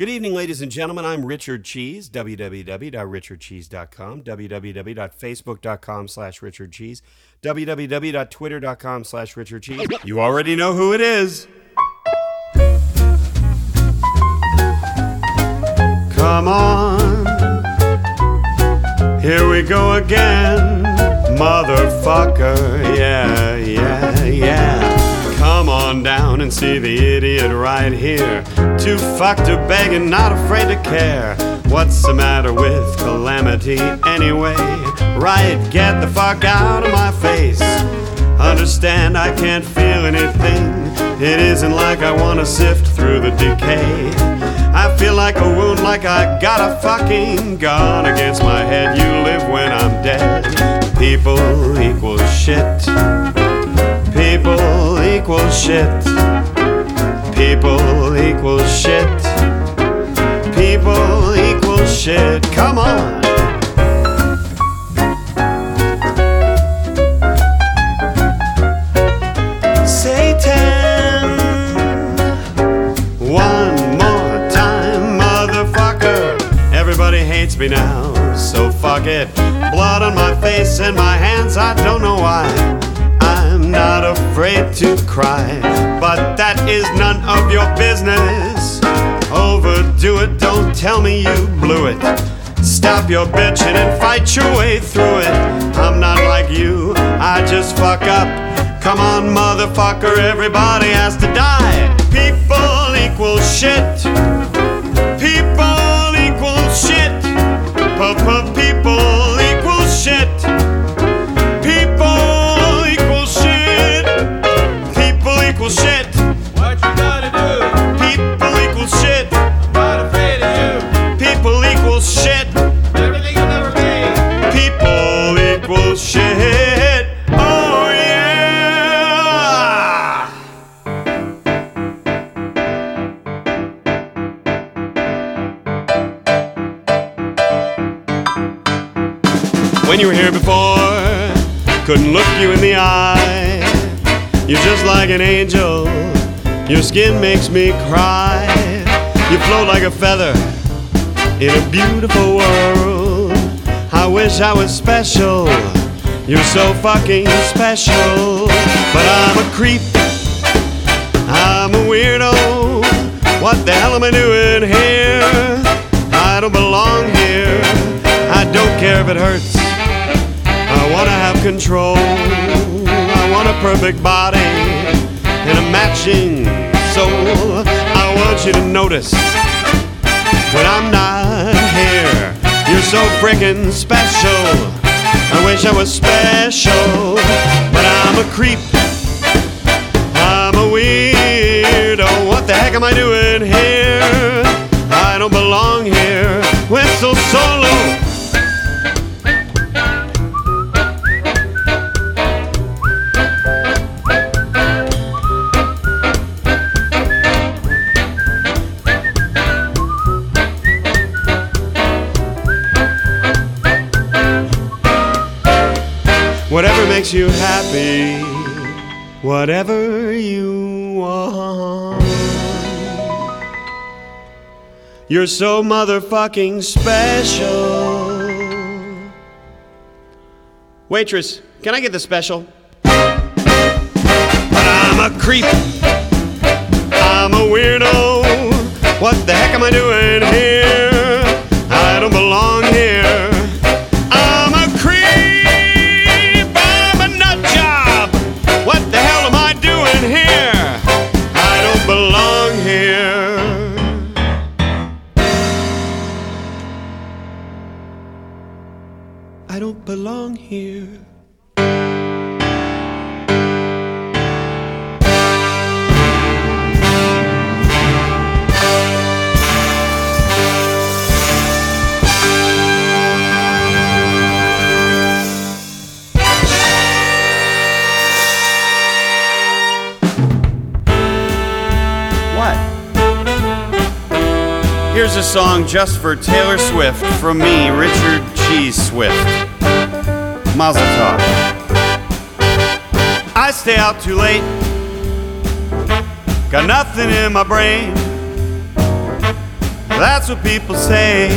Good evening, ladies and gentlemen. I'm Richard Cheese, www.richardcheese.com, www.facebook.com slash richardcheese, www.twitter.com slash richardcheese. You already know who it is. Come on, here we go again, motherfucker, yeah, yeah, yeah. Come on down and see the idiot right here. Too fucked to beg and not afraid to care. What's the matter with calamity anyway? Right, get the fuck out of my face. Understand I can't feel anything. It isn't like I wanna sift through the decay. I feel like a wound, like I got a fucking gun against my head. You live when I'm dead. People equal shit. Equal shit. People equal shit. People equal shit. Come on. Satan. One more time, motherfucker. Everybody hates me now, so fuck it. Blood on my face and my hands, I don't know why. I'm not afraid to cry, but that is none of your business. Overdo it, don't tell me you blew it. Stop your bitching and fight your way through it. I'm not like you, I just fuck up. Come on, motherfucker, everybody has to die. People equal shit. You're just like an angel. Your skin makes me cry. You float like a feather in a beautiful world. I wish I was special. You're so fucking special. But I'm a creep. I'm a weirdo. What the hell am I doing here? I don't belong here. I don't care if it hurts. I wanna have control. Perfect body and a matching soul. I want you to notice when I'm not here. You're so freaking special. I wish I was special, but I'm a creep. I'm a weirdo. What the heck am I doing here? I don't belong here. Whistle solo. Makes you happy, whatever you want. You're so motherfucking special. Waitress, can I get the special? But I'm a creep. I'm a weirdo. What the heck am I doing here? I don't belong here. Here. Here's a song just for Taylor Swift from me, Richard Cheese Swift. Mazel tov. I stay out too late. Got nothing in my brain. That's what people say.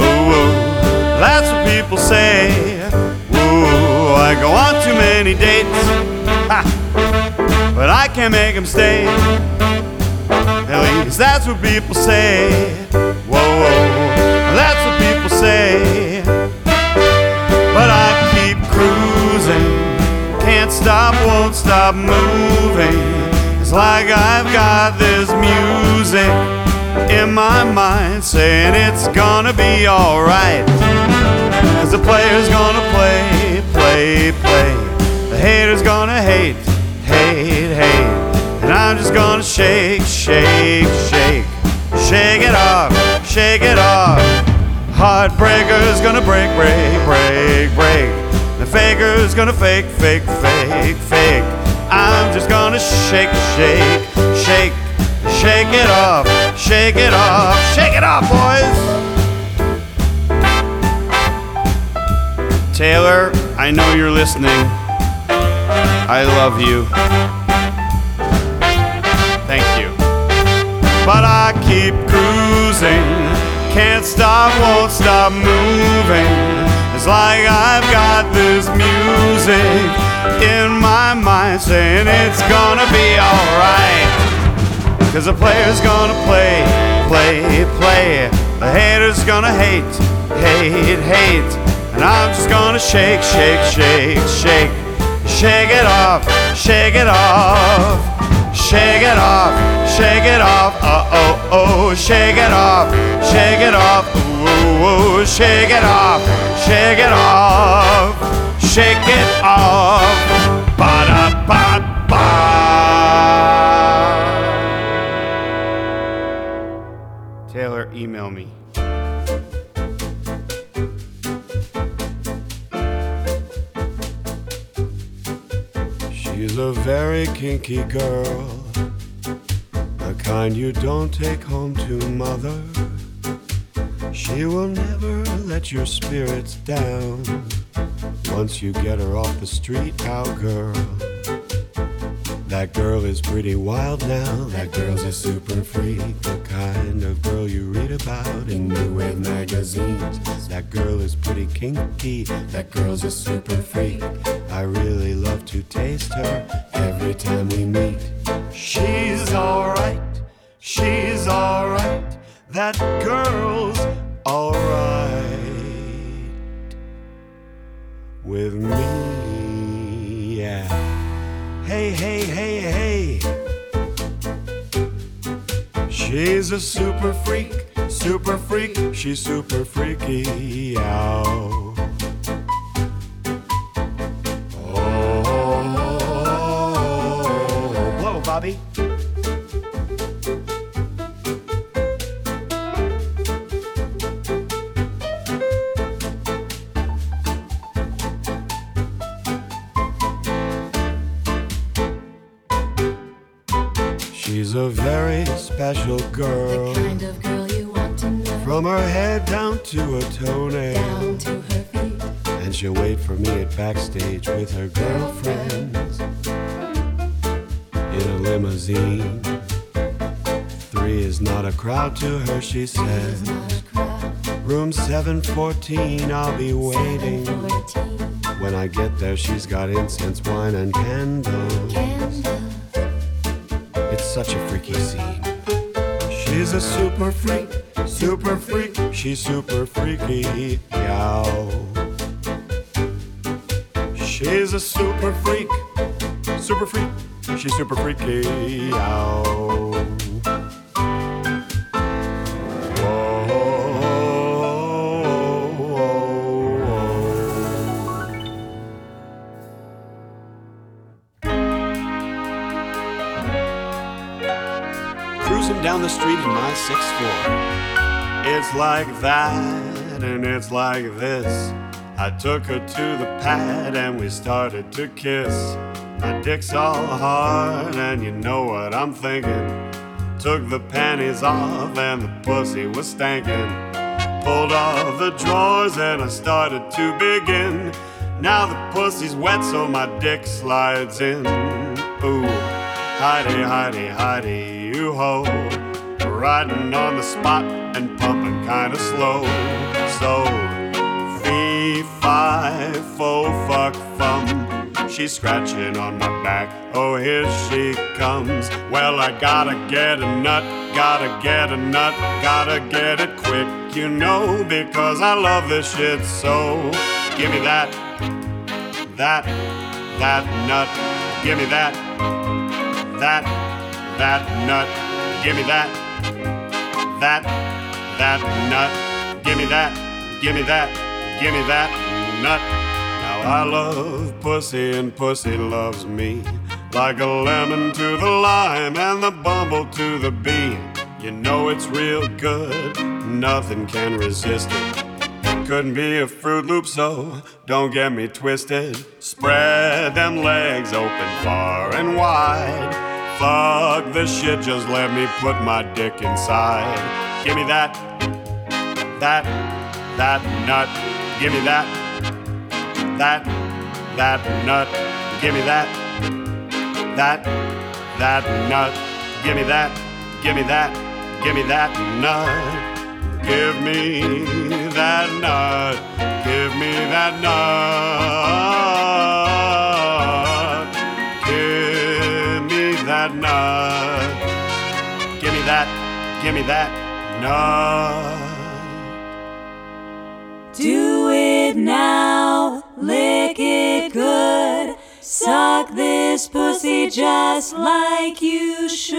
Ooh, ooh. that's what people say. Ooh, I go on too many dates, ha, but I can't make them stay. At least that's what people say. Whoa, whoa, that's what people say. Can't stop, won't stop moving. It's like I've got this music in my mind saying it's gonna be alright. Cause the player's gonna play, play, play. The hater's gonna hate, hate, hate. And I'm just gonna shake, shake, shake. Shake it off, shake it off. Heartbreaker's gonna break, break, break, break. Faker's gonna fake, fake, fake, fake. I'm just gonna shake, shake, shake. Shake it off, shake it off, shake it off, boys. Taylor, I know you're listening. I love you. Thank you. But I keep cruising, can't stop, won't stop moving. It's like I've got this music in my mind saying it's gonna be alright. Cause the player's gonna play, play, play. The hater's gonna hate, hate, hate. And I'm just gonna shake, shake, shake, shake. Shake it off, shake it off. Shake it off, shake it off. Uh oh, oh, shake it off, shake it off. Ooh, ooh, shake it off, shake it off. Shake it off. Ba da ba ba. Taylor, email me. She's a very kinky girl, kind you don't take home to mother. She will never let your spirits down once you get her off the street, cowgirl. That girl is pretty wild now. That girl's a super freak, the kind of girl you read about in New Wave magazines. That girl is pretty kinky. That girl's a super freak. I really love to taste her every time we meet. She's alright. She's alright. That girl's alright with me. Yeah. Hey, hey, hey, hey. She's a super freak, super freak. She's super freaky. Ow. Special girl. The kind of girl you want to know. From her head down to her toenail. down to her feet. And she'll wait for me at backstage with her girlfriends in a limousine. Three is not a crowd to her, she She's said. not a crowd. Room 714, I'll be waiting. When I get there, she's got incense, wine, and candles. It's such a freaky scene. She's a super freak, super freak. She's super freaky. Yow. She's a super freak, super freak. She's super freaky. Yow. The street in my sixth floor. It's like that, and it's like this. I took her to the pad and we started to kiss. My dick's all hard, and you know what I'm thinking. Took the panties off, and the pussy was stankin'. Pulled off the drawers, and I started to begin. Now the pussy's wet, so my dick slides in. Ooh. Heidi, Heidi, Heidi, you ho. Riding on the spot and pumping kinda slow. So, fee, fi, fo, fuck, fum. She's scratching on my back. Oh, here she comes. Well, I gotta get a nut, gotta get a nut, gotta get it quick, you know, because I love this shit so. Give me that, that, that nut. Give me that, that, that nut. Give me that, that, that nut. Give me that, give me that, give me that nut. Now I love pussy and pussy loves me. Like a lemon to the lime and the bumble to the bee. You know it's real good, nothing can resist it. Couldn't be a Fruit Loop, so don't get me twisted. Spread them legs open far and wide. Fuck this shit, just let me put my dick inside. Give me that, that, that nut. Give me that, that, that nut. Give me that, that, that nut. Give me that, give me that, give me that nut. Give me that nut. Give me that nut. That nut. Do it now, lick it good. Suck this pussy just like you should.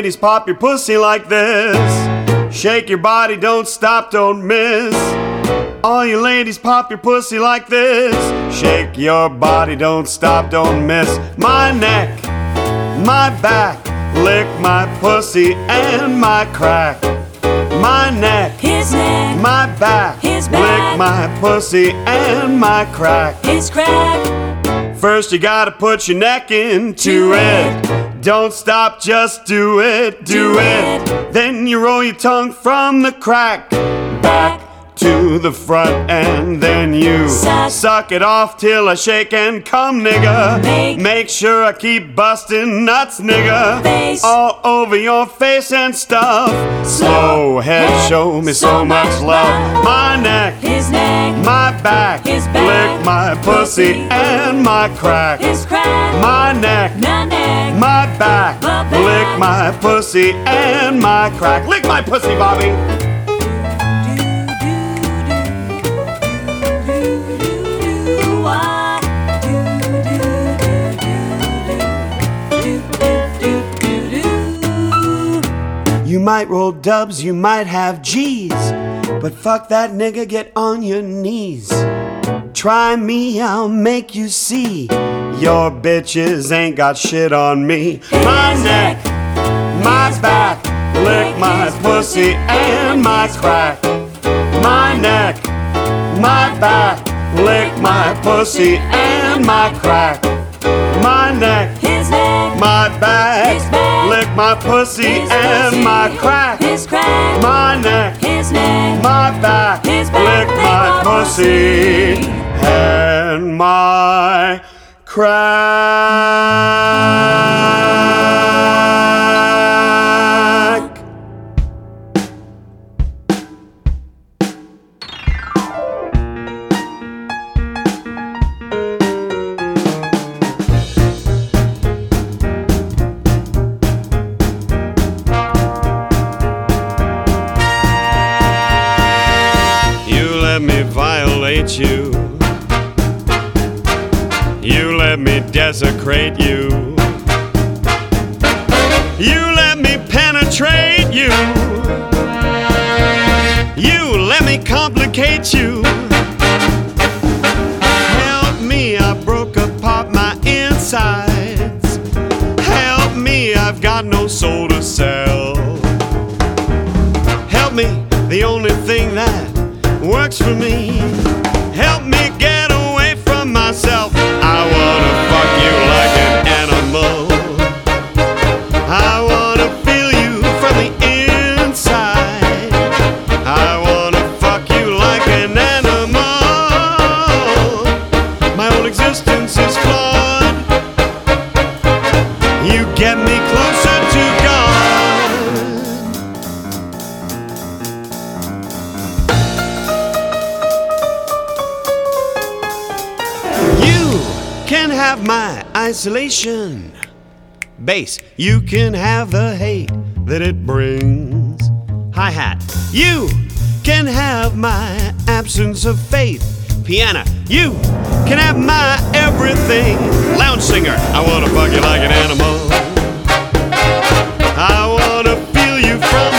Ladies, pop your pussy like this. Shake your body, don't stop, don't miss. All you ladies, pop your pussy like this. Shake your body, don't stop, don't miss. My neck, my back, lick my pussy and my crack. My neck, His neck, my back, His back. lick my pussy and my crack. his crack. First, you gotta put your neck into it. Don't stop, just do it, do, Do it. it. Then you roll your tongue from the crack back to the front, and then you Suck. it off till I shake and come, nigga. Make- sure I keep busting nuts, nigga. Face. All over your face and stuff. Slow head, head, show me so, so much much love. love. My neck, His neck, my back, His back, lick my pussy pussy, and my crack. his crack. My neck, My neck, my back, My back. lick my pussy and my crack. Lick my pussy, Bobby. You might roll dubs, you might have G's, but fuck that nigga, get on your knees. Try me, I'll make you see. Your bitches ain't got shit on me. My neck, my back, lick my pussy and my crack. My neck, my back, lick my pussy and my crack. My neck, His neck, my back, His back. lick my pussy and pussy, my crack. His crack, My neck, his neck, my back, His back, lick my my pussy pussy. and my crack. Desecrate you. You let me penetrate you. You let me complicate you. Help me, I broke apart my insides. Help me, I've got no soul to sell. Help me, the only thing that works for me. Bass, you can have the hate that it brings. Hi hat, you can have my absence of faith. Piano, you can have my everything. Lounge singer, I wanna fuck you like an animal. I wanna feel you from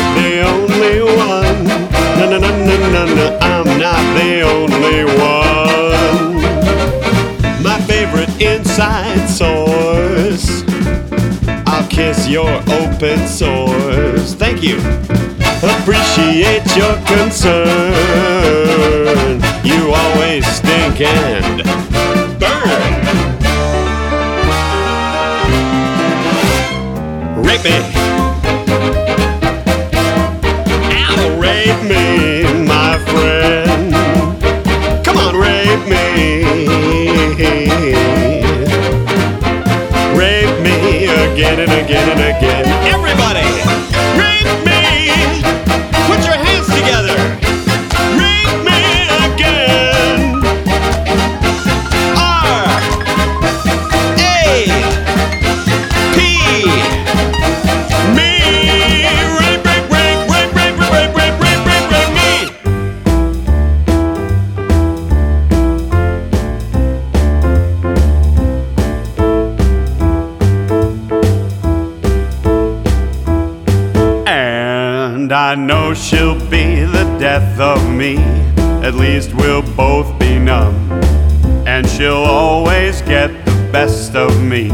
not the only one. No, no, no, no, no, no. I'm not the only one. My favorite inside source. I'll kiss your open sores. Thank you. Appreciate your concern. You always stink and burn. Rape me. Again and again and again. At least we'll both be numb. And she'll always get the best of me.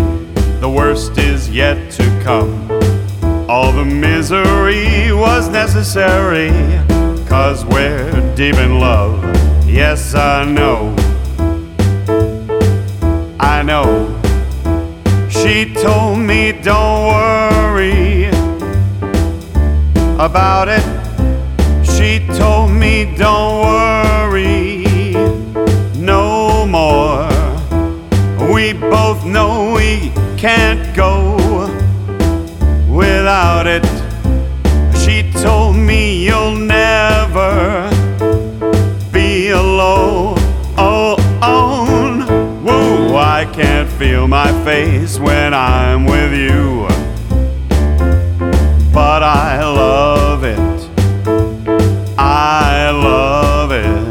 The worst is yet to come. All the misery was necessary. Cause we're deep in love. Yes, I know. I know. She told me, don't worry about it. She told me, don't my face when I'm with you but I love it. I love it.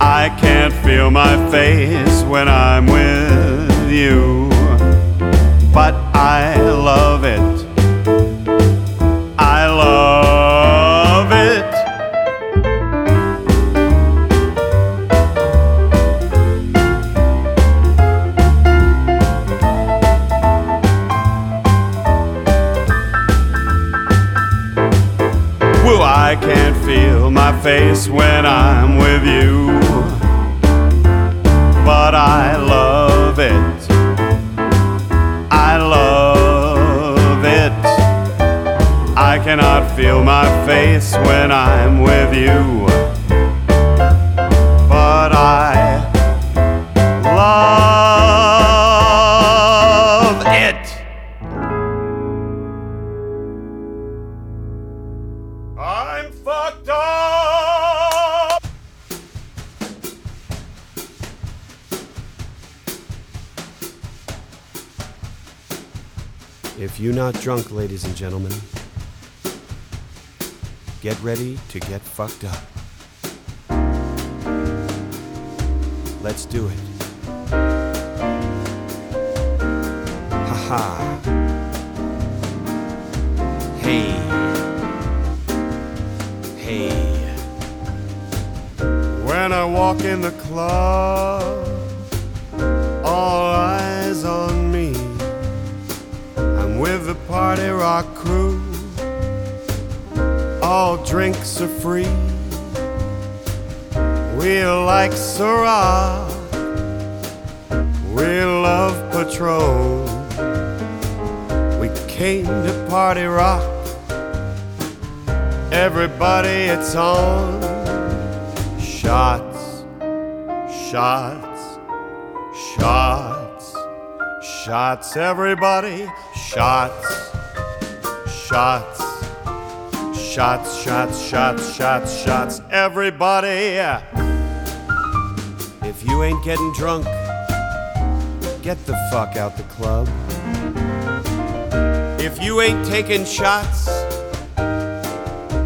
I can't feel my face when I'm with you, but ladies and gentlemen, Get ready to get fucked up. Let's do it. It's on. Shots, shots, shots, shots, everybody. Shots, shots, shots, shots, shots, shots, shots, everybody. If you ain't getting drunk, get the fuck out the club. If you ain't taking shots,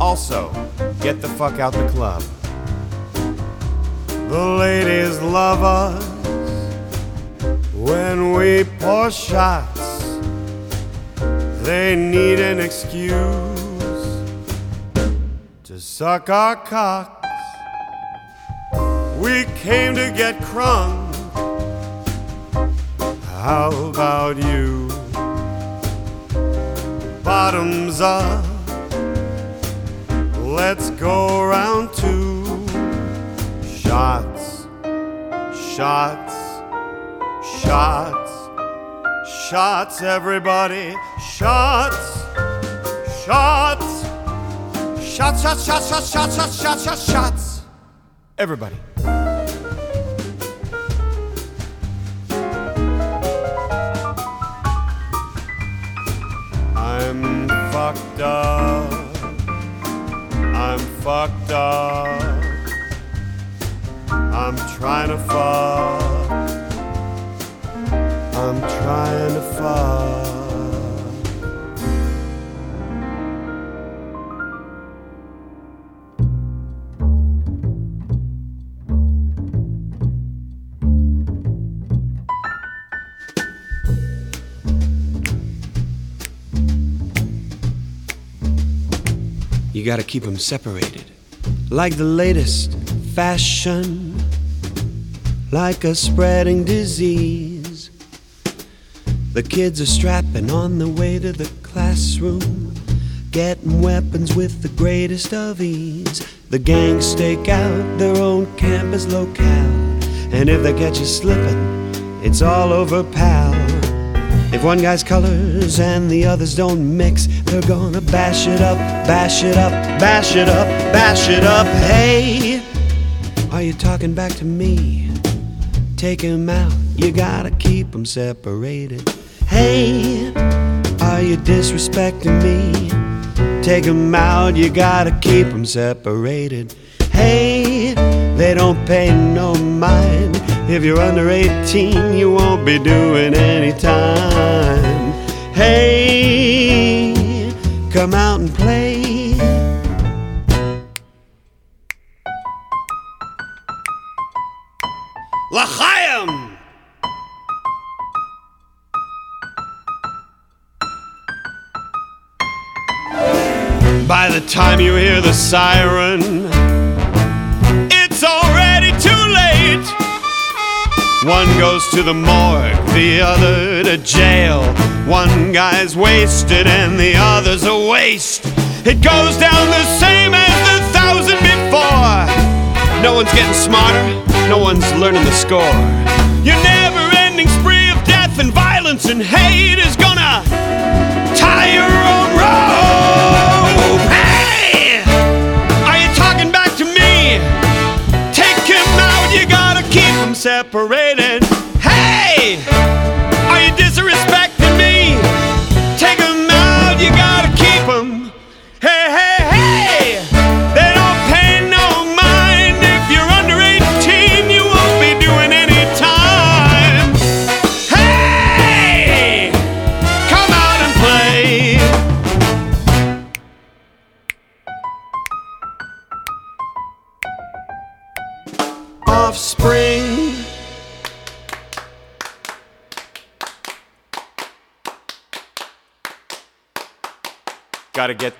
also get the fuck out the club. The ladies love us when we pour shots. They need an excuse to suck our cocks. We came to get crunk. How about you? Bottoms up. Go round two. Shots, shots, shots, shots, everybody. Shots, shots, shots, shots, shots, shots, shots, shots, shots, shots. Everybody. Fucked up. I'm trying to fuck. I'm trying to fuck. You gotta keep them separated. Like the latest fashion, like a spreading disease. The kids are strapping on the way to the classroom, getting weapons with the greatest of ease. The gangs stake out their own campus locale, and if they catch you slipping, it's all over, pal. If one guy's colors and the others don't mix, they're gonna bash it up, bash it up, bash it up, bash it up. Hey, are you talking back to me? Take 'em out, you gotta keep separated. Hey, are you disrespecting me? Take out, you gotta keep separated. Hey, they don't pay no mind. If you're under 18, you won't be doing any time. Hey, come out and play. L'chaim! By the time you hear the siren, One goes to the morgue, the other to jail. One guy's wasted and the other's a waste. It goes down the same as the thousand before. No one's getting smarter, no one's learning the score. Your never ending spree of death and violence and hate is gonna tie your own separated.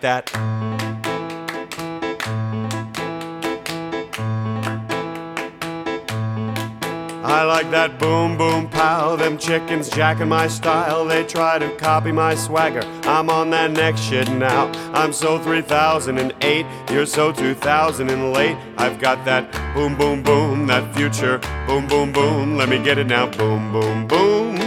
That. I like that boom boom pow. Them chickens jacking my style. They try to copy my swagger. I'm on that next shit now. I'm so 3008. You're so 2000 and late. I've got that boom boom boom. That future boom boom boom. Let me get it now. Boom boom boom.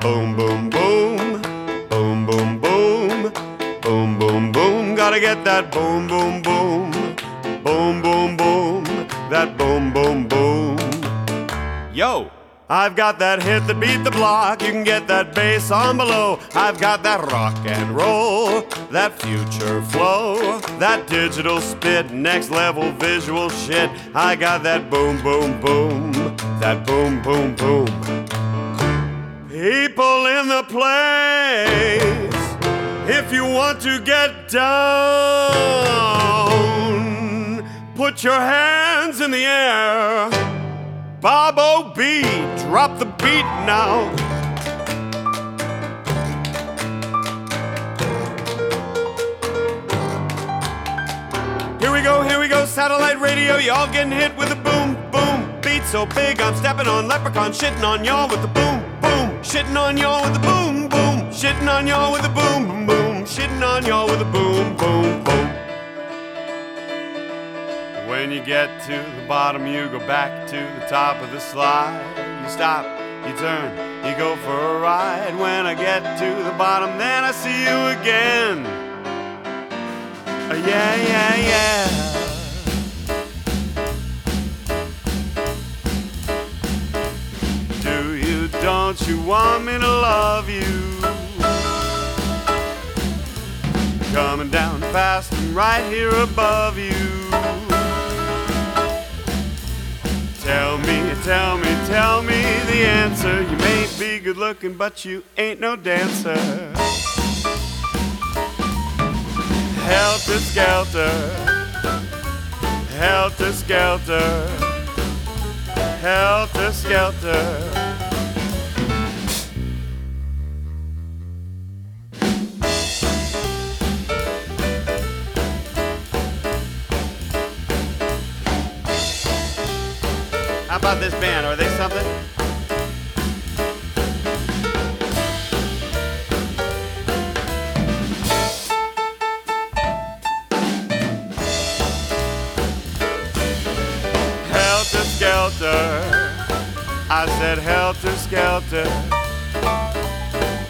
Boom boom boom. Boom boom boom. Boom boom boom. Gotta get that boom boom boom. Boom boom boom. That boom boom boom. Yo! I've got that hit that beat the block. You can get that bass on below. I've got that rock and roll, that future flow, that digital spit, next level visual shit. I got that boom, boom, boom, that boom, boom, boom. People in the place, if you want to get down, put your hands in the air. Bob O.B., drop the beat now. Here we go, here we go, satellite radio. Y'all getting hit with a boom, boom. Beat so big, I'm stepping on leprechaun, shitting on y'all with the boom, boom. Shitting on y'all with the boom, boom. Shitting on y'all with a boom, boom, boom. Shitting on y'all with a boom, boom, boom. When you get to the bottom, you go back to the top of the slide. You stop, you turn, you go for a ride. When I get to the bottom, then I see you again. Uh, yeah, yeah, yeah. Do you, don't you want me to love you? Coming down fast and right here above you. Tell me, tell me, tell me the answer. You may be good looking, but you ain't no dancer. Helter skelter, helter skelter, helter skelter. This band? Are they something? Helter skelter. I said helter skelter.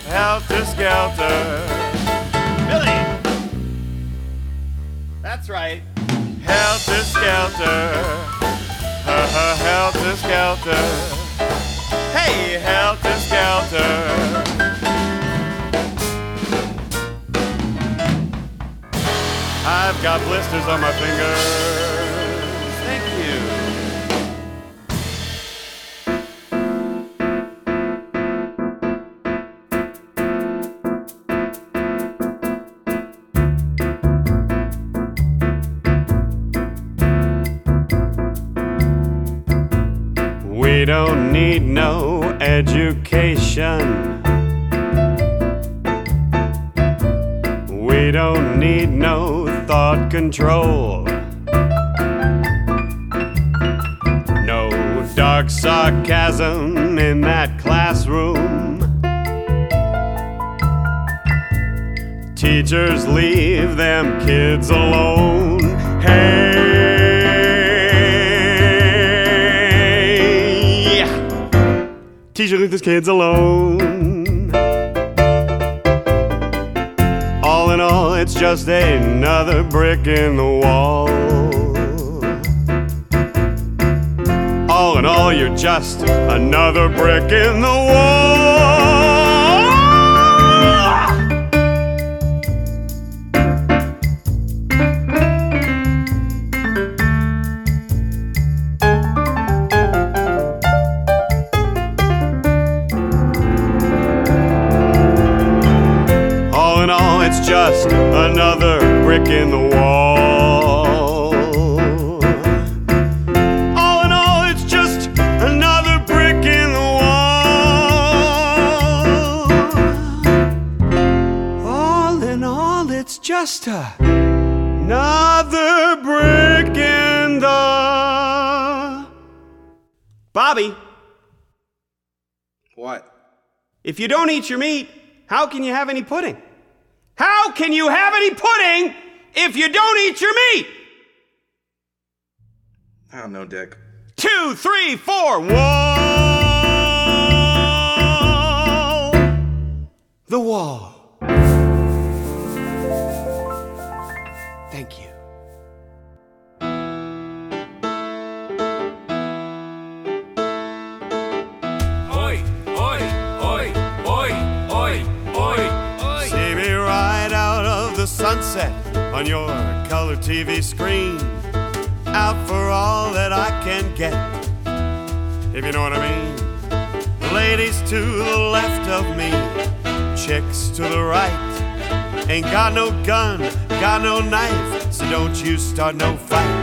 Helter skelter. Billy! That's right. Helter skelter. Uh, uh, helter skelter. Hey, helter skelter. I've got blisters on my fingers. Thank you. No education. We don't need no thought control. No dark sarcasm in that classroom. Teachers leave them kids alone. Hey, these kids alone. All in all, it's just another brick in the wall. All in all, you're just another brick in the wall. Bobby, What? if you don't eat your meat, how can you have any pudding? How can you have any pudding if you don't eat your meat? I don't know, Dick. Two, three, four, one. The wall. The sunset on your color TV screen. Out for all that I can get, if you know what I mean. Ladies to the left of me, chicks to the right. Ain't got no gun, got no knife, so don't you start no fight.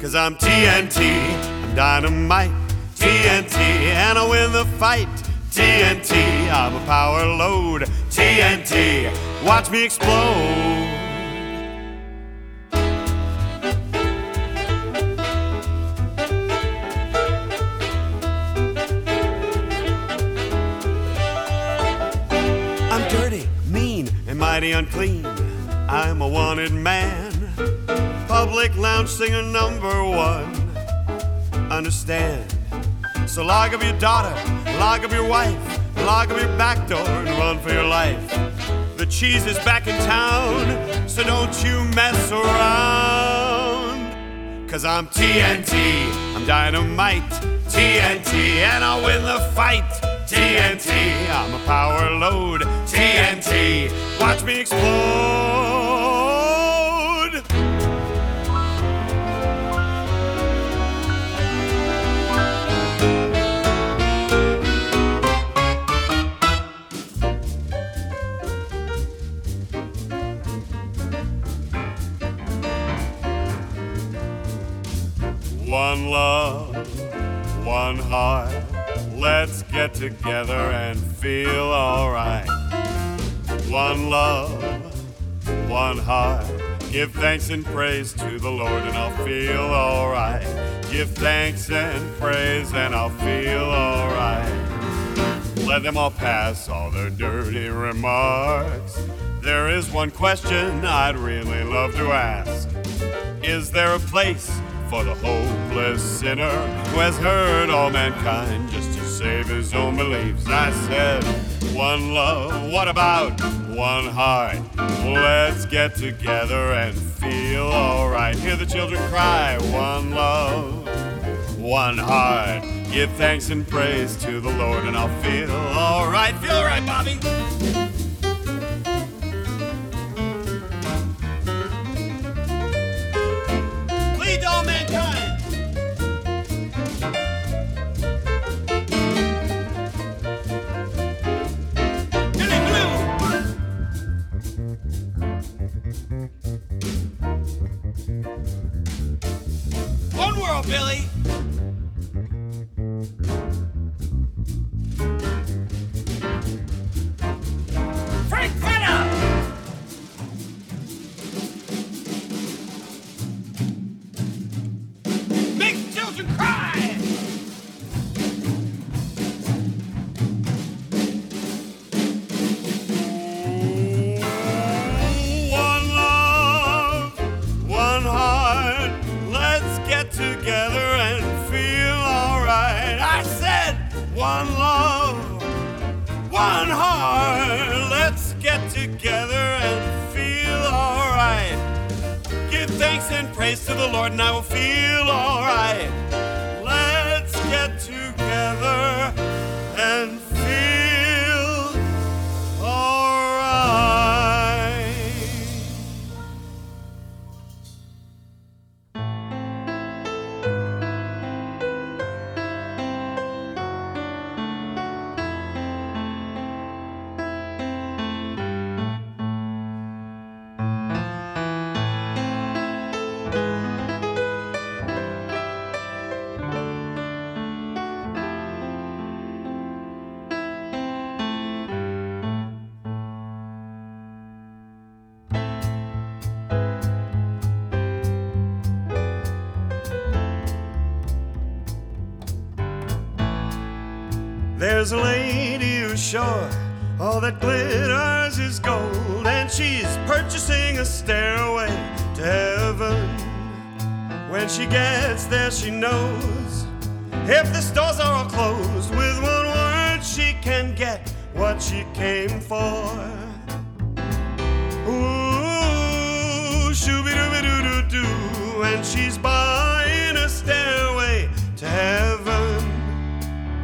Cause I'm TNT, I'm dynamite. TNT, and I win the fight. TNT, I'm a power load. TNT, watch me explode. I'm dirty, mean, and mighty unclean. I'm a wanted man. Public lounge singer number one. Understand? So log up your daughter, log up your wife, log up your back door and run for your life. The cheese is back in town, so don't you mess around. Cause I'm TNT, I'm dynamite, TNT, and I'll win the fight. TNT, I'm a power load, TNT, watch me explode. Love, one heart. Let's get together and feel alright. One love, one heart. Give thanks and praise to the Lord, and I'll feel alright. Give thanks and praise, and I'll feel alright. Let them all pass all their dirty remarks. There is one question I'd really love to ask. Is there a place for the hopeless sinner who has hurt all mankind just to save his own beliefs? I said, one love, what about one heart? Let's get together and feel alright. Hear the children cry, one love, one heart. Give thanks and praise to the Lord, and I'll feel alright. Feel alright, Bobby. Billy. And she's buying a stairway to heaven.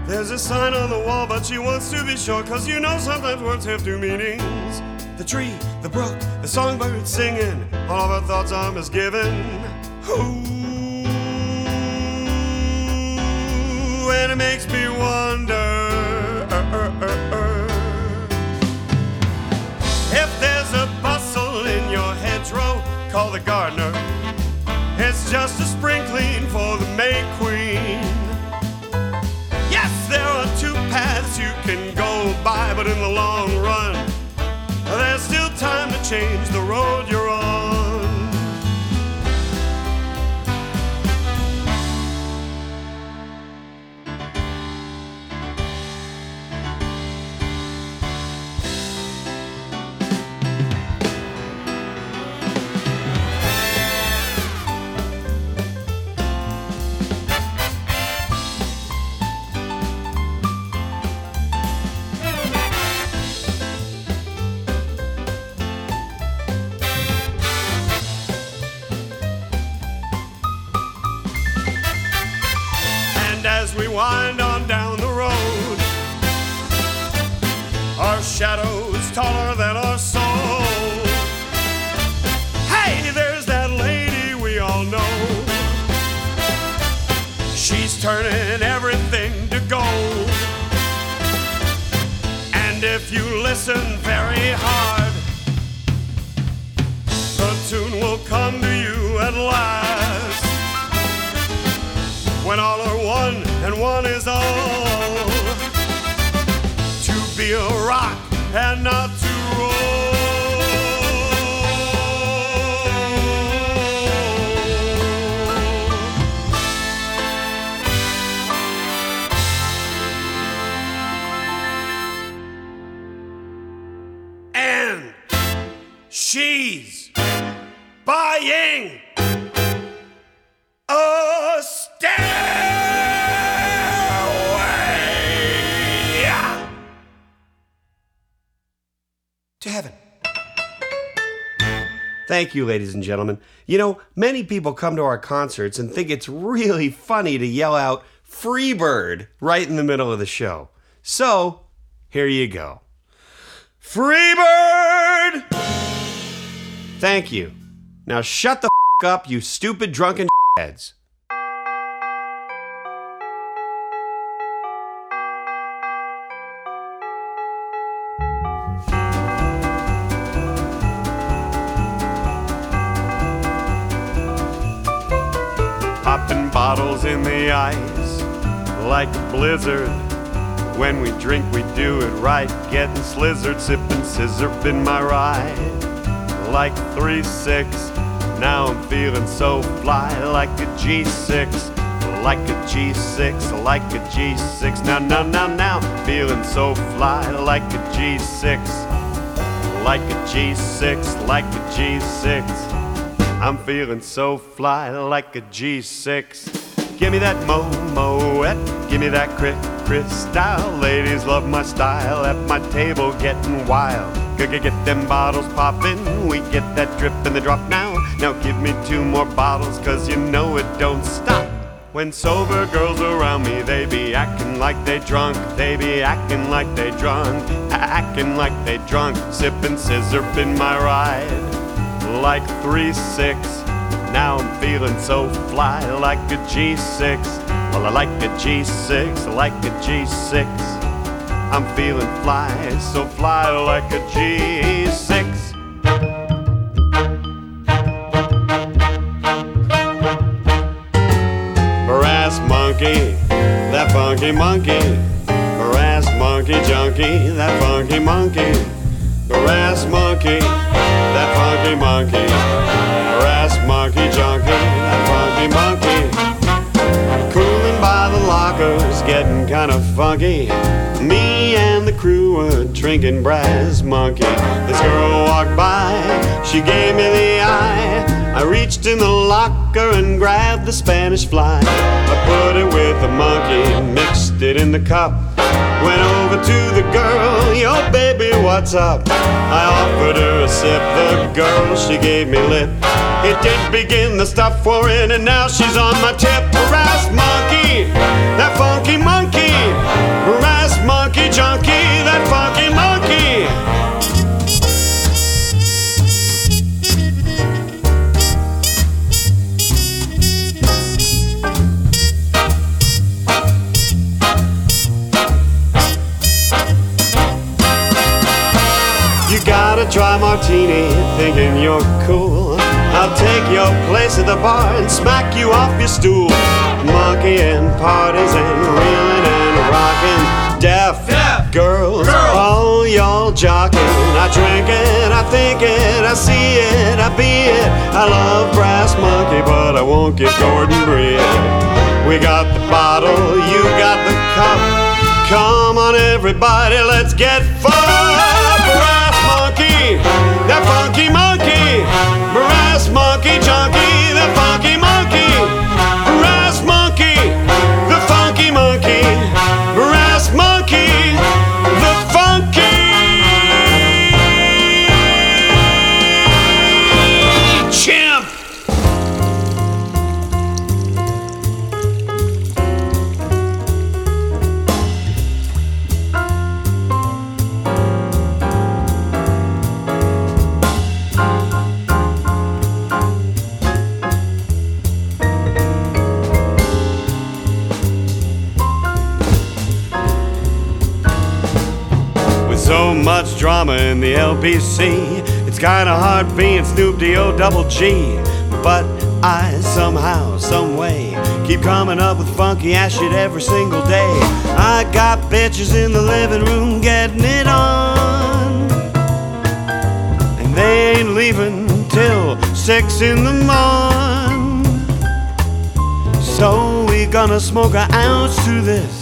There's a sign on the wall, but she wants to be sure, cause you know sometimes words have two meanings. The tree, the brook, the songbird singing, all of her thoughts are misgiven. Ooh, and it makes me wonder. If there's a bustle in your hedgerow, call the gardener. It's just a sprinkling for the May Queen. Yes, there are two paths you can go by, but in the long run, there's still time to change the road you're on. Shadows taller than our soul. Hey, there's that lady we all know. She's turning everything to gold. And if you listen very hard, the tune will come to you at last when all are one and one is all. To be a rock and not to heaven. Thank you, ladies and gentlemen. You know, many people come to our concerts and think it's really funny to yell out Freebird right in the middle of the show. So, here you go. Freebird! Thank you. Now shut the f- up, you stupid drunken heads. In the ice like a blizzard. When we drink, we do it right. Getting slizzard, sipping sizzurp in my ride. Like 3 6. Now I'm feeling so fly like a G6. Like a G6, like a G6. Now, now, now, now. Feeling so fly like a G6. Like a G6, like a G6. I'm feeling so fly like a G6. Give me that mo moet, give me that crit crit style. Ladies love my style at my table, getting wild. G- g- Get them bottles poppin', we get that drip in the drop now. Now give me two more bottles, cause you know it don't stop. When sober girls around me, they be acting like they drunk. They be acting like they drunk, acting like they drunk. Sipping sizzurp in my ride like 3 6. Now I'm feeling so fly like a G6. Well, I like a G6, like a G6. I'm feeling fly, so fly like a G6. Brass monkey, that funky monkey. Brass monkey junkie, that funky monkey. Brass monkey, that funky monkey. Brass monkey junkie, funky monkey. Cooling by the lockers, getting kind of funky. Me and the crew were drinking brass monkey. This girl walked by, she gave me the eye. I reached in the locker and grabbed the Spanish fly. I put it with the monkey, mixed it in the cup. Went over to the girl, yo baby, what's up? I offered her a sip, the girl, she gave me lip. It did begin the stuff for it, and now she's on my tip. Harass monkey, that funky monkey. Harass monkey junkie, try martini, thinking you're cool. I'll take your place at the bar and smack you off your stool. Monkey and parties and reeling and rocking. Deaf, Deaf girls, girls. all y'all jocking. I drink it, I think it, I see it, I be it. I love brass monkey, but I won't get Gordon Breed. We got the bottle, you got the cup. Come on, everybody, let's get fucked. Drama in the LBC, it's kinda hard being Snoop D-O double G. But I somehow, some way, keep coming up with funky ass shit every single day. I got bitches in the living room getting it on. And they ain't leaving till six in the morn. So we gonna smoke an ounce to this.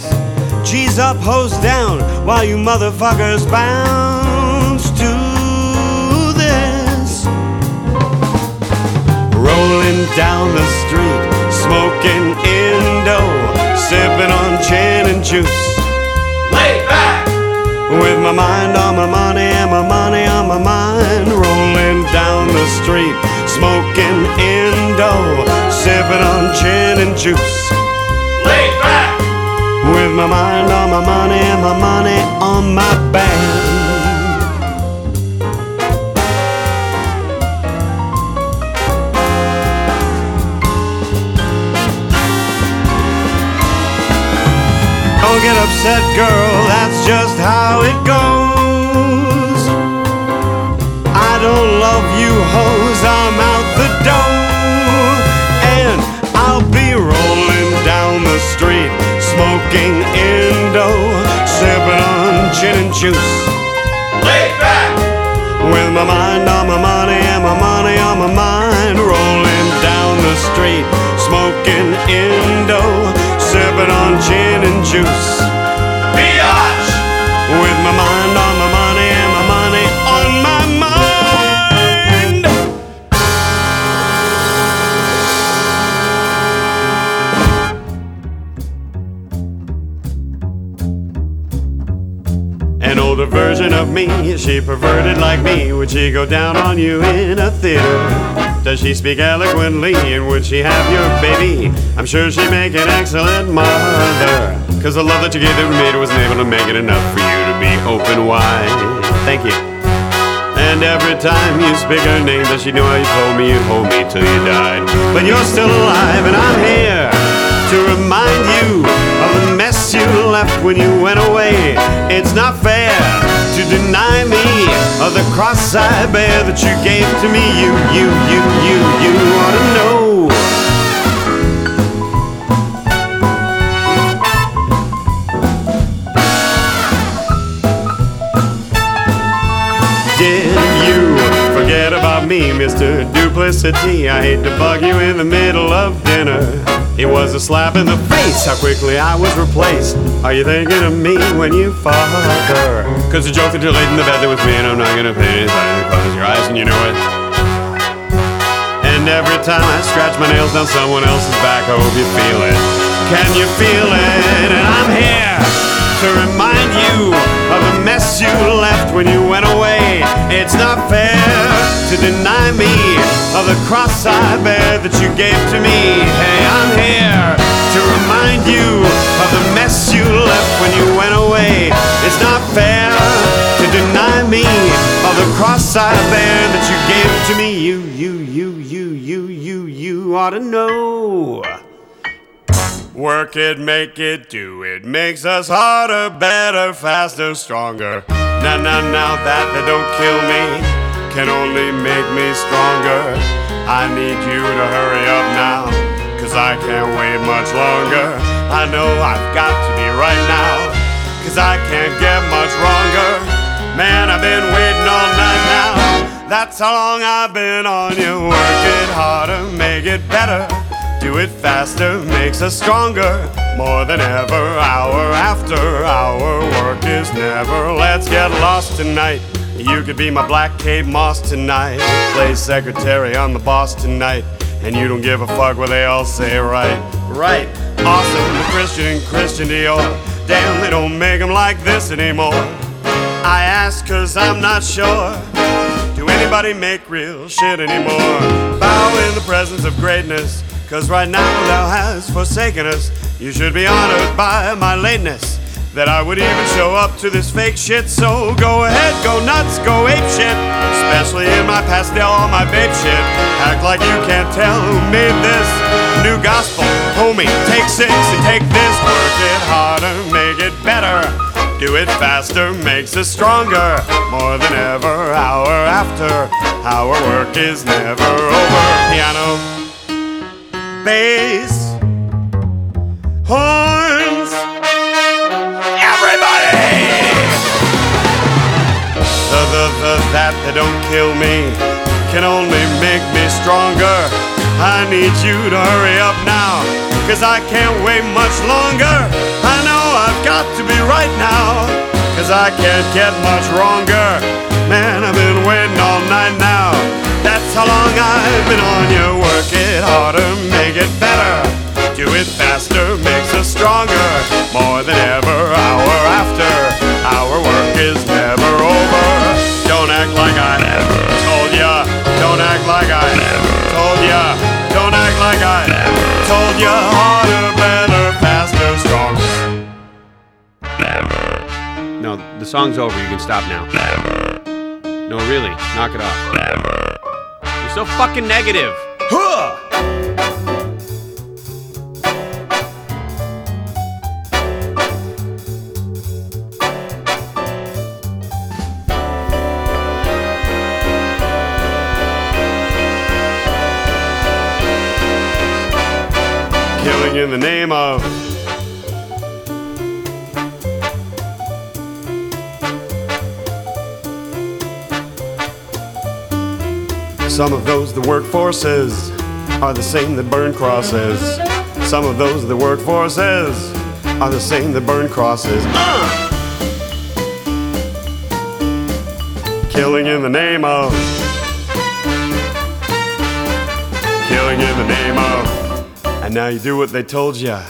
G's up, hose down, while you motherfuckers bounce down the street, smoking Indo, sipping on gin and juice. Lay back. With my mind on my money and my money on my mind. Rolling down the street, smoking Indo, sipping on gin and juice. Lay back. With my mind on my money and my money on my band. Get upset, girl, that's just how it goes. I don't love you hoes, I'm out the door. And I'll be rolling down the street, smoking Indo, sipping on gin and juice. Lay back. With my mind on my money and my money on my mind, rolling down the street, smoking Indo, sipping on gin and juice. Biatch. With my mind on my money and my money on my mind. An older version of me, she perverted like me. Would she go down on you in a theater? Does she speak eloquently and would she have your baby? I'm sure she'd make an excellent mother. Cause the love that you gave to me wasn't able to make it enough for you to be open wide. Thank you. And every time you speak her name, does she know how you told me you'd hold me till you died? But you're still alive, and I'm here to remind you of the mess you left when you went away. It's not fair to deny me of the cross I bear that you gave to me. You, you, you, you, you to know. Did you forget about me, Mr. Duplicity? I hate to bug you in the middle of dinner. It was a slap in the face how quickly I was replaced. Are you thinking of me when you fuck her? Cause the joke that you're late in the bed there with me and I'm not gonna pay any attention. Close your eyes and you know it. And every time I scratch my nails down someone else's back, I hope you feel it. Can you feel it? And I'm here to remind you of the mess you left when you went away. It's not fair to deny me of the cross I bear that you gave to me. Hey, I'm here to remind you of the mess you left when you went away. It's not fair to deny me of the cross I bear that you gave to me. You, you, you, you, you, you, you ought to know. Work it, make it, do it. Makes us harder, better, faster, stronger. Now, now, now that they don't kill me, can only make me stronger. I need you to hurry up now, cause I can't wait much longer. I know I've got to be right now, cause I can't get much wronger. Man, I've been waiting all night now. That's how long I've been on you. Work it harder, make it better. Do it faster, makes us stronger. More than ever, hour after hour, work is never. Let's get lost tonight. You could be my Black Kate Moss tonight. Play secretary, I'm the boss tonight. And you don't give a fuck what they all say, right? Right. Awesome, the Christian Christian Dior. Damn, they don't make them like this anymore. I ask cause I'm not sure. Do anybody make real shit anymore? Bow in the presence of greatness, cause right now thou hast forsaken us. You should be honored by my lateness. That I would even show up to this fake shit. So go ahead, go nuts, go ape shit. Especially in my pastel, all my babe shit. Act like you can't tell who made this new gospel. Homie, take six and take this. Work it harder, make it better. Do it faster, makes us stronger. More than ever, hour after. Our work is never over. Piano, bass, horns. The, that that don't kill me can only make me stronger. I need you to hurry up now, cause I can't wait much longer. I know I've got to be right now, cause I can't get much wronger. Man, I've been waiting all night now. That's how long I've been on you. Work it harder, make it better. Do it faster, makes us stronger. More than ever, hour after. Our work is never over. Don't act like I never told ya. Don't act like I never told ya. Don't act like I never told ya. Harder, better, faster, stronger. Never. No, the song's over. You can stop now. Never. No, really, knock it off. Never. You're so fucking negative. Huh! Killing in the name of. Some of those that work forces are the same that burn crosses. Some of those that work forces are the same that burn crosses. Uh! Killing in the name of. Killing in the name of. Now you do what they told ya.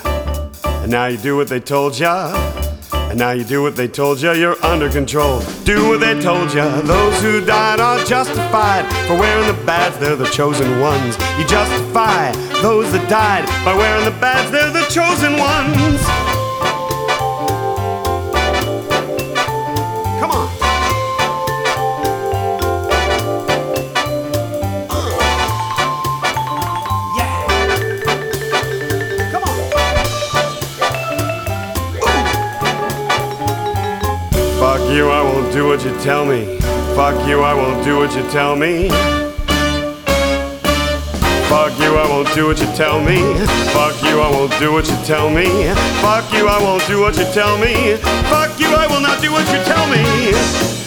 And now you do what they told ya. And now you do what they told ya, you're under control. Do what they told ya. Those who died are justified for wearing the badge, they're the chosen ones. You justify those that died by wearing the badge, they're the chosen ones. You tell me. Fuck you, I won't do what you tell me. Fuck you, I won't do what you tell me. Fuck you, I won't do what you tell me. Fuck you, I won't do what you tell me. Fuck you, I will not do what you tell me.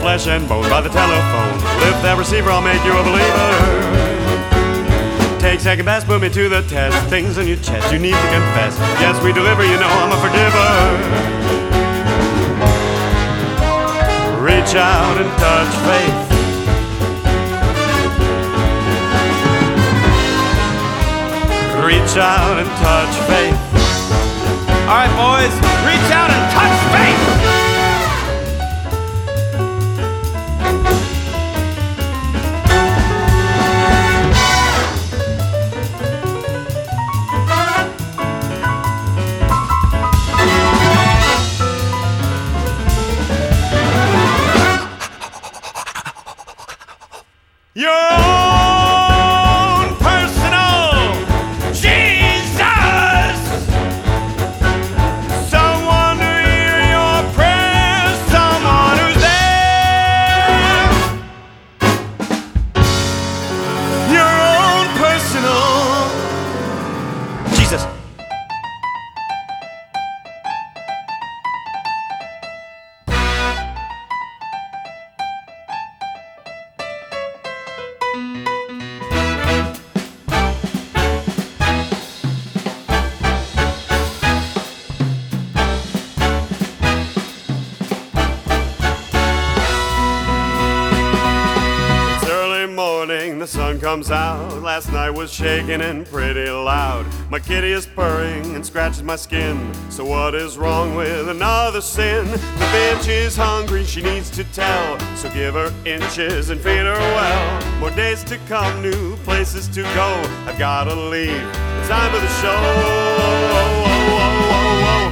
flesh and bone by the telephone. Lift that receiver, I'll make you a believer. Take second best, put me to the test. Things in your chest, you need to confess. Yes, we deliver, you know I'm a forgiver. Reach out and touch faith. Reach out and touch faith. All right, boys, reach out and touch faith. Comes out. Last night was shaking and pretty loud. My kitty is purring and scratches my skin. So what is wrong with another sin? The bench is hungry, she needs to tell. So give her inches and feed her well. More days to come, new places to go. I've gotta leave. It's time for the show.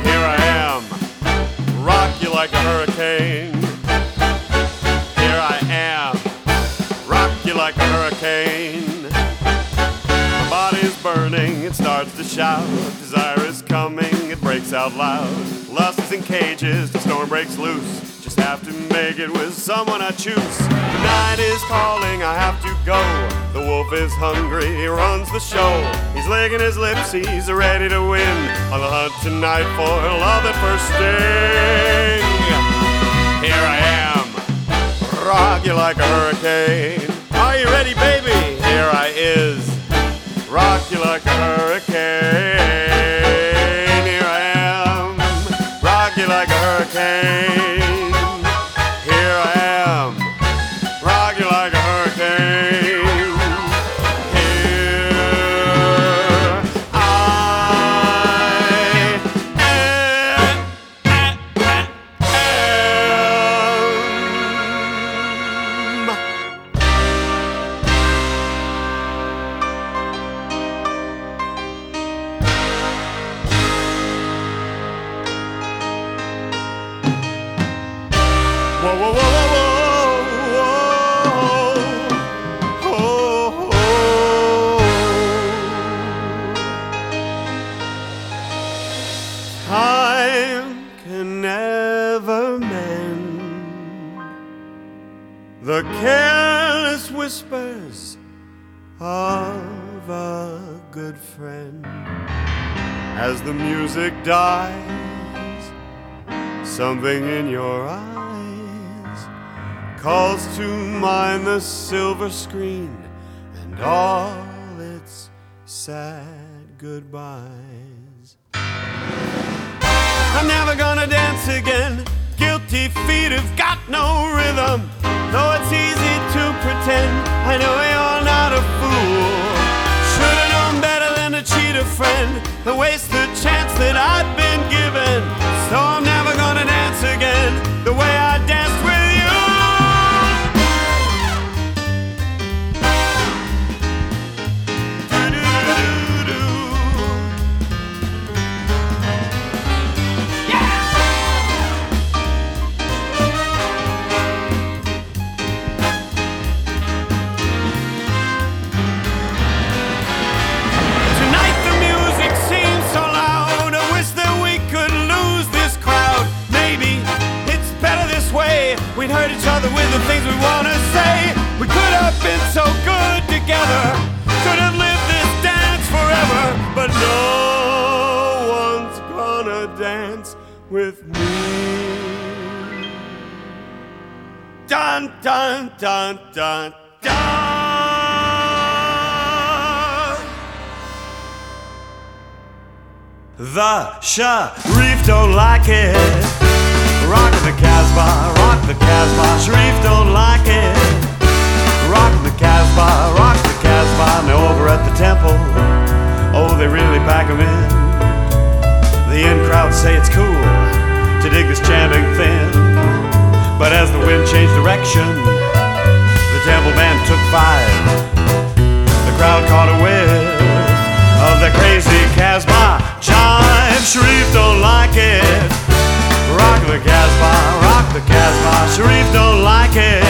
Here I am. Rock you like a hurricane. Hurricane. My body's burning, it starts to shout. Desire is coming, it breaks out loud. Lust is in cages, the storm breaks loose. Just have to make it with someone I choose. The night is calling, I have to go. The wolf is hungry, he runs the show. He's licking his lips, he's ready to win. On the hunt tonight for love at first sting. Here I am rock you like a hurricane. Are you ready, baby? Here I is. Rock you like a hurricane. Here I am. Rock you like a hurricane. Music dies. Something in your eyes calls to mind the silver screen and all its sad goodbyes. I'm never gonna dance again. Guilty feet have got no rhythm. Though it's easy to pretend, I know you're not a fool. To cheat a friend the chance that I've been given. So I'm never gonna dance again the way I danced the things we wanna say. We could have been so good together. Could have lived this dance forever. But no one's gonna dance with me. Dun dun dun dun dun. The Sharif don't like it. Rock Casbah, rock the Casbah. Sharif don't like it. Rock the Casbah, rock the Casbah. Now over at the temple, oh, they really pack 'em in. The in crowd say it's cool to dig this chanting thin. But as the wind changed direction, the temple band took five. The crowd caught a whiff of the crazy Casbah jive. Sharif don't like it. Rock the Casbah, the Casbah. Sharif don't like it.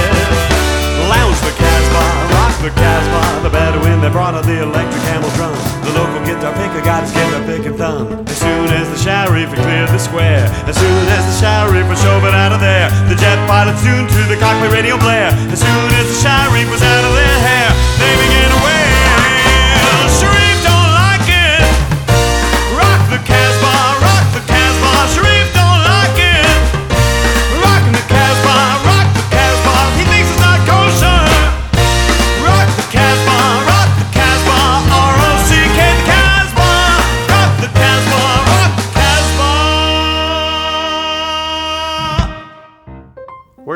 Lounge the Casbah, rock the Casbah. The Bedouin that brought out the electric camel drum. The local guitar picker got his guitar pick and thumb. As soon as the Sharif cleared the square, as soon as the Sharif was shoving out of there, the jet pilot tuned to the cockpit radio blare. As soon as the Sharif was out of their hair,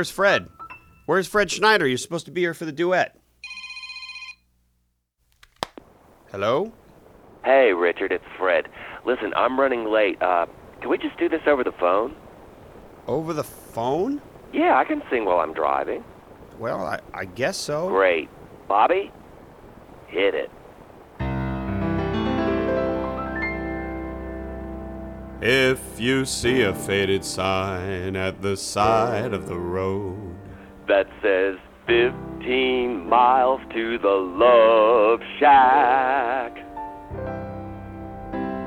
Where's Fred? Where's Fred Schneider? You're supposed to be here for the duet. Hello? Hey, Richard, it's Fred. Listen, I'm running late. Uh, can we just do this over the phone? Over the phone? Yeah, I can sing while I'm driving. Well, I, I guess so. Great. Bobby, hit it. If you see a faded sign at the side of the road, That says 15 miles to the Love Shack.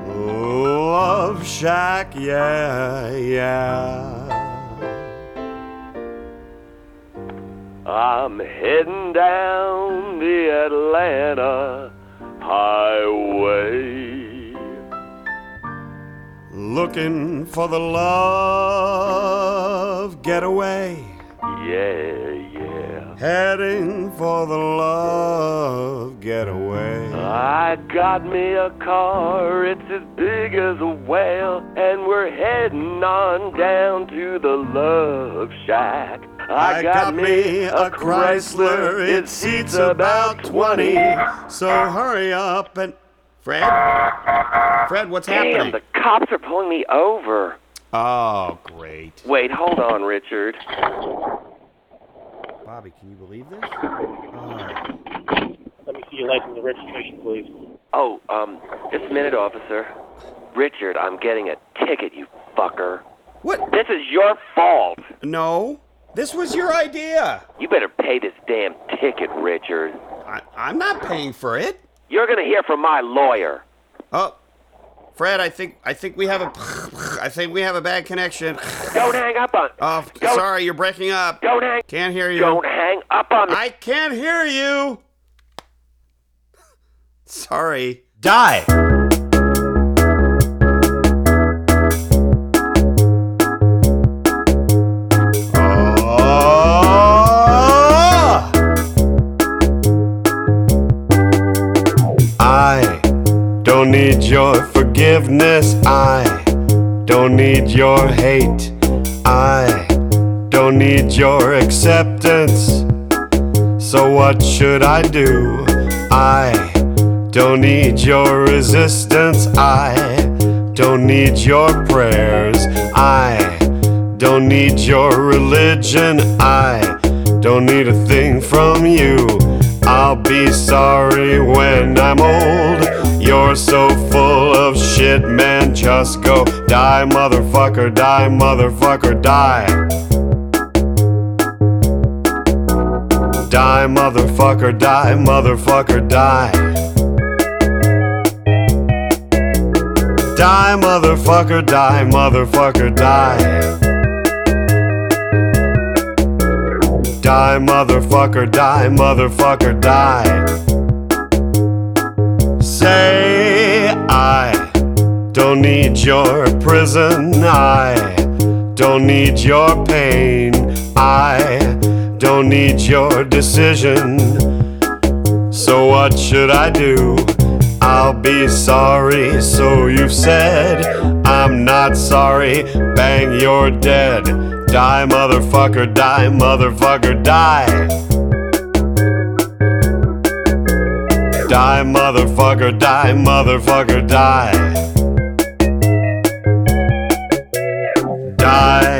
Love Shack, yeah, yeah. I'm heading down the Atlanta Highway. Looking for the love getaway. Yeah, yeah. Heading for the love getaway. I got me a car, it's as big as a whale, and we're heading on down to the Love Shack. I got me a Chrysler, it seats about 20. So hurry up and. Fred? Fred, what's Damn, happening? the cops are pulling me over. Oh, great. Wait, hold on, Richard. Bobby, can you believe this? Oh, Let me see your license and registration, please. Oh, um, just a minute, officer. Richard, I'm getting a ticket, you fucker. what? This is your fault. No, this was your idea. You better pay this damn ticket, Richard. I, I'm not paying for it. You're gonna hear from my lawyer. Oh, Fred, I think I think we have a I think we have a bad connection. Don't hang up on. Oh, Don't- sorry, you're breaking up. Don't hang. Can't hear you. Don't hang up on. I can't hear you. Sorry. Die. Need your forgiveness. I don't need your hate. I don't need your acceptance. So what should I do? I don't need your resistance. I don't need your prayers. I don't need your religion. I don't need a thing from you. I'll be sorry when I'm old. You're so full of shit, man. Just go die, motherfucker, die, motherfucker, die. Die, motherfucker, die, motherfucker, die. Die, motherfucker, die, motherfucker, die. Die, motherfucker, die, motherfucker, die. Say, I don't need your prison. I don't need your pain. I don't need your decision. So what should I do? I'll be sorry, so you've said. I'm not sorry, bang, you're dead. Die, motherfucker, die, motherfucker, die. Die, motherfucker, die, motherfucker, die. Die.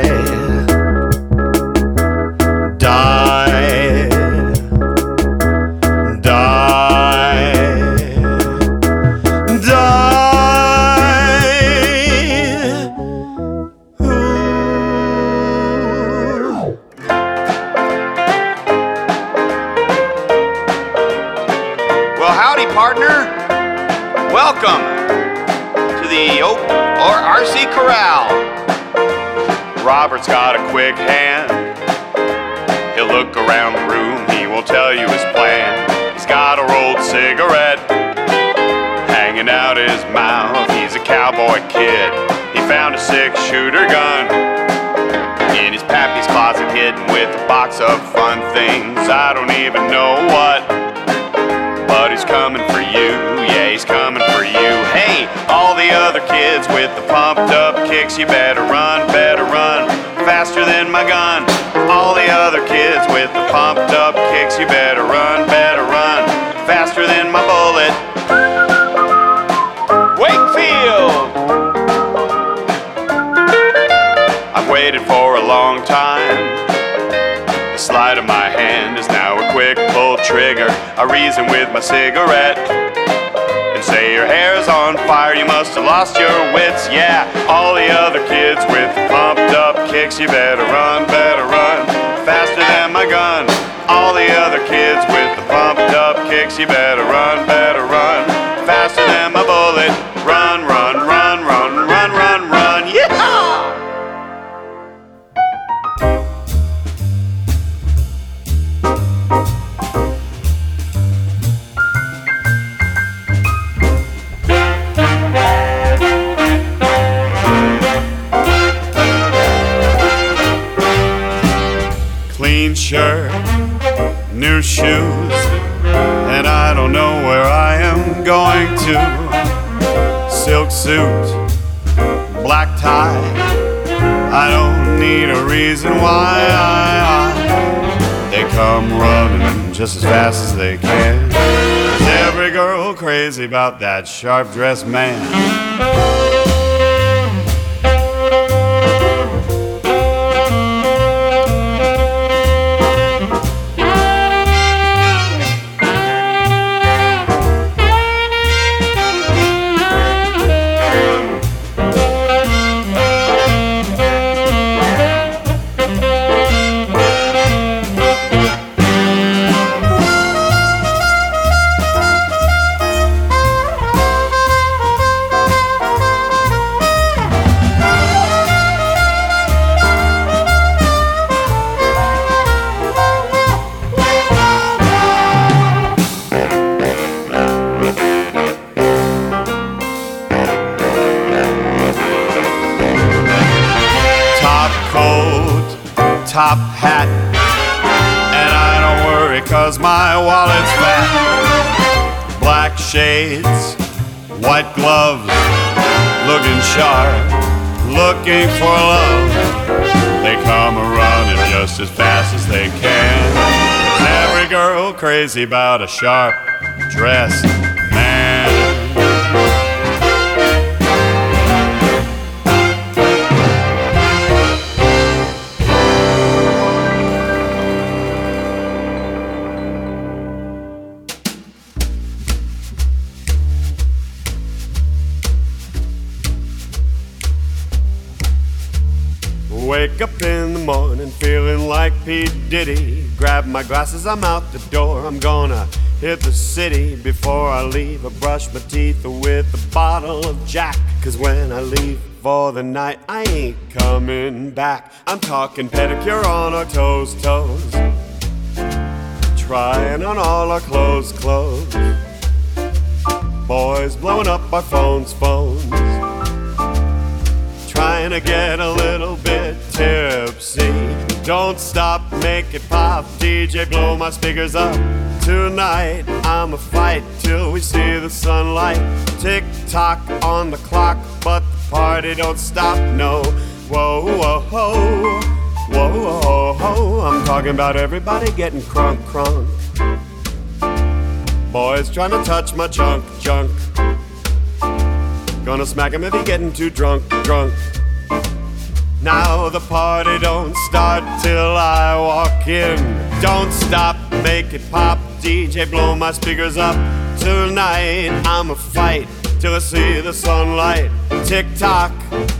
Quick hand. He'll look around the room, he will tell you his plan. He's got a rolled cigarette hanging out his mouth. He's a cowboy kid. He found a six shooter gun in his pappy's closet, hidden with a box of fun things. I don't even know what. But he's coming for you, yeah, he's coming for you. Hey, all the other kids with the pumped up kicks, you better run, better run, faster than my gun. All the other kids with the pumped up kicks, you better run, better run, faster than my bullet. Wakefield! I've waited for a long time. The slide of my hand is now a quick pull trigger. I reason with my cigarette say your hair's on fire. You must have lost your wits. Yeah, all the other kids with pumped up kicks. You better run, better run, faster than my gun. All the other kids with the pumped up kicks. You better run, just as fast as they can. Is every girl crazy about that sharp dressed man? Crazy about a sharp dressed man. Wake up in the morning feeling like P. Diddy. Grab my glasses, I'm out the door. I'm gonna hit the city before I leave. I brush my teeth with a bottle of Jack. Cause when I leave for the night, I ain't coming back. I'm talking pedicure on our toes, toes. Trying on all our clothes, clothes. Boys blowing up our phones, phones trying to get a little bit tipsy. Don't stop, make it pop, DJ, blow my speakers up. Tonight, I'ma fight till we see the sunlight. Tick tock on the clock, but the party don't stop, no. Whoa, whoa, whoa, whoa, whoa, whoa. I'm talking about everybody getting crunk, crunk. Boys trying to touch my junk, junk. Gonna smack him if he getting too drunk, drunk. Now the party don't start till I walk in. Don't stop, make it pop, DJ, blow my speakers up. Tonight I'ma fight till I see the sunlight. Tick tock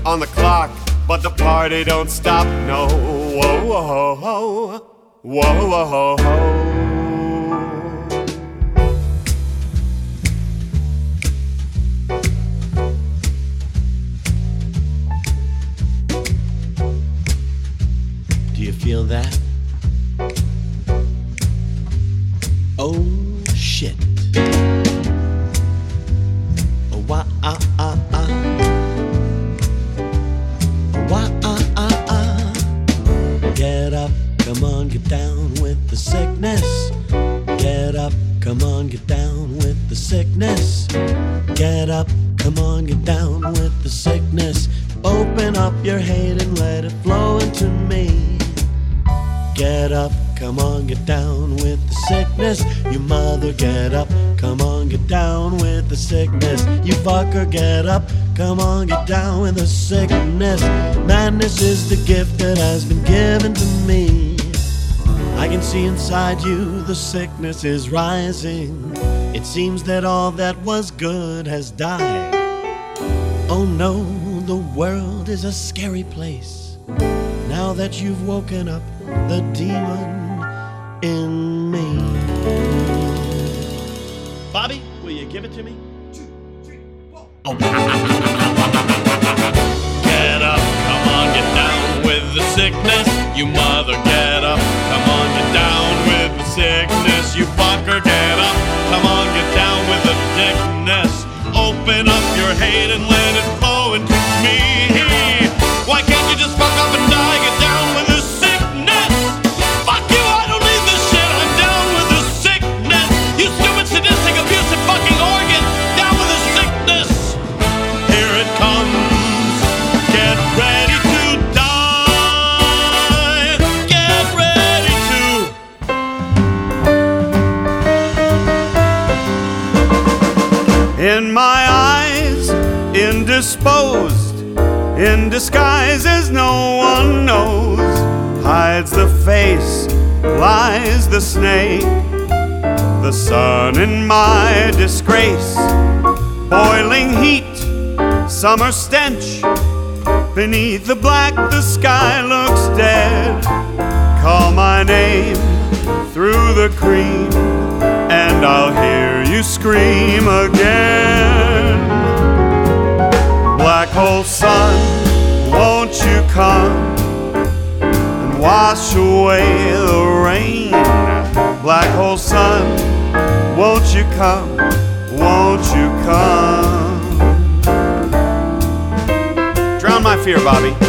on the clock, but the party don't stop. No, whoa, whoa, whoa, whoa, whoa, whoa. Feel that? Oh shit. Oh, wah, ah, ah, ah. Wah, ah, ah, ah. Get up, come on, get down with the sickness. Get up, come on, get down with the sickness. Get up, come on, get down with the sickness. Open up your hate and let it flow into me. Get up, come on, get down with the sickness. You mother, get up, come on, get down with the sickness. You fucker, get up, come on, get down with the sickness. Madness is the gift that has been given to me. I can see inside you the sickness is rising. It seems that all that was good has died. Oh no, the world is a scary place. Now that you've woken up the demon in me. Bobby, will you give it to me? Oh. Get up, come on, get down with the sickness. You mother, get up, come on, get down with the sickness. You fucker, get up, come on, get down with the sickness. Open up your hate and let it flow into me. Why can't you just in disguises no one knows, hides the face, lies the snake, the sun in my disgrace, boiling heat, summer stench. Beneath the black, the sky looks dead. Call my name through the cream, and I'll hear you scream again. Black hole sun, won't you come and wash away the rain? Black hole sun, won't you come? Won't you come? Drown my fear, Bobby.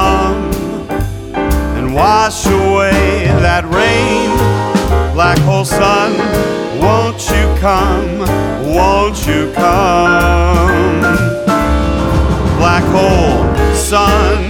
Come and wash away that rain? Black hole sun, won't you come? Won't you come? Black hole sun,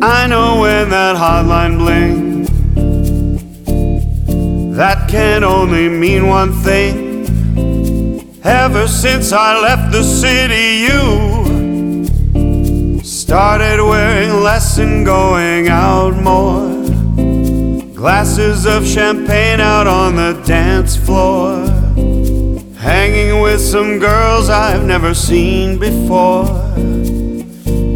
I know when that hotline blings. That can only mean one thing. Ever since I left the city, you started wearing less and going out more. Glasses of champagne out on the dance floor. Hanging with some girls I've never seen before.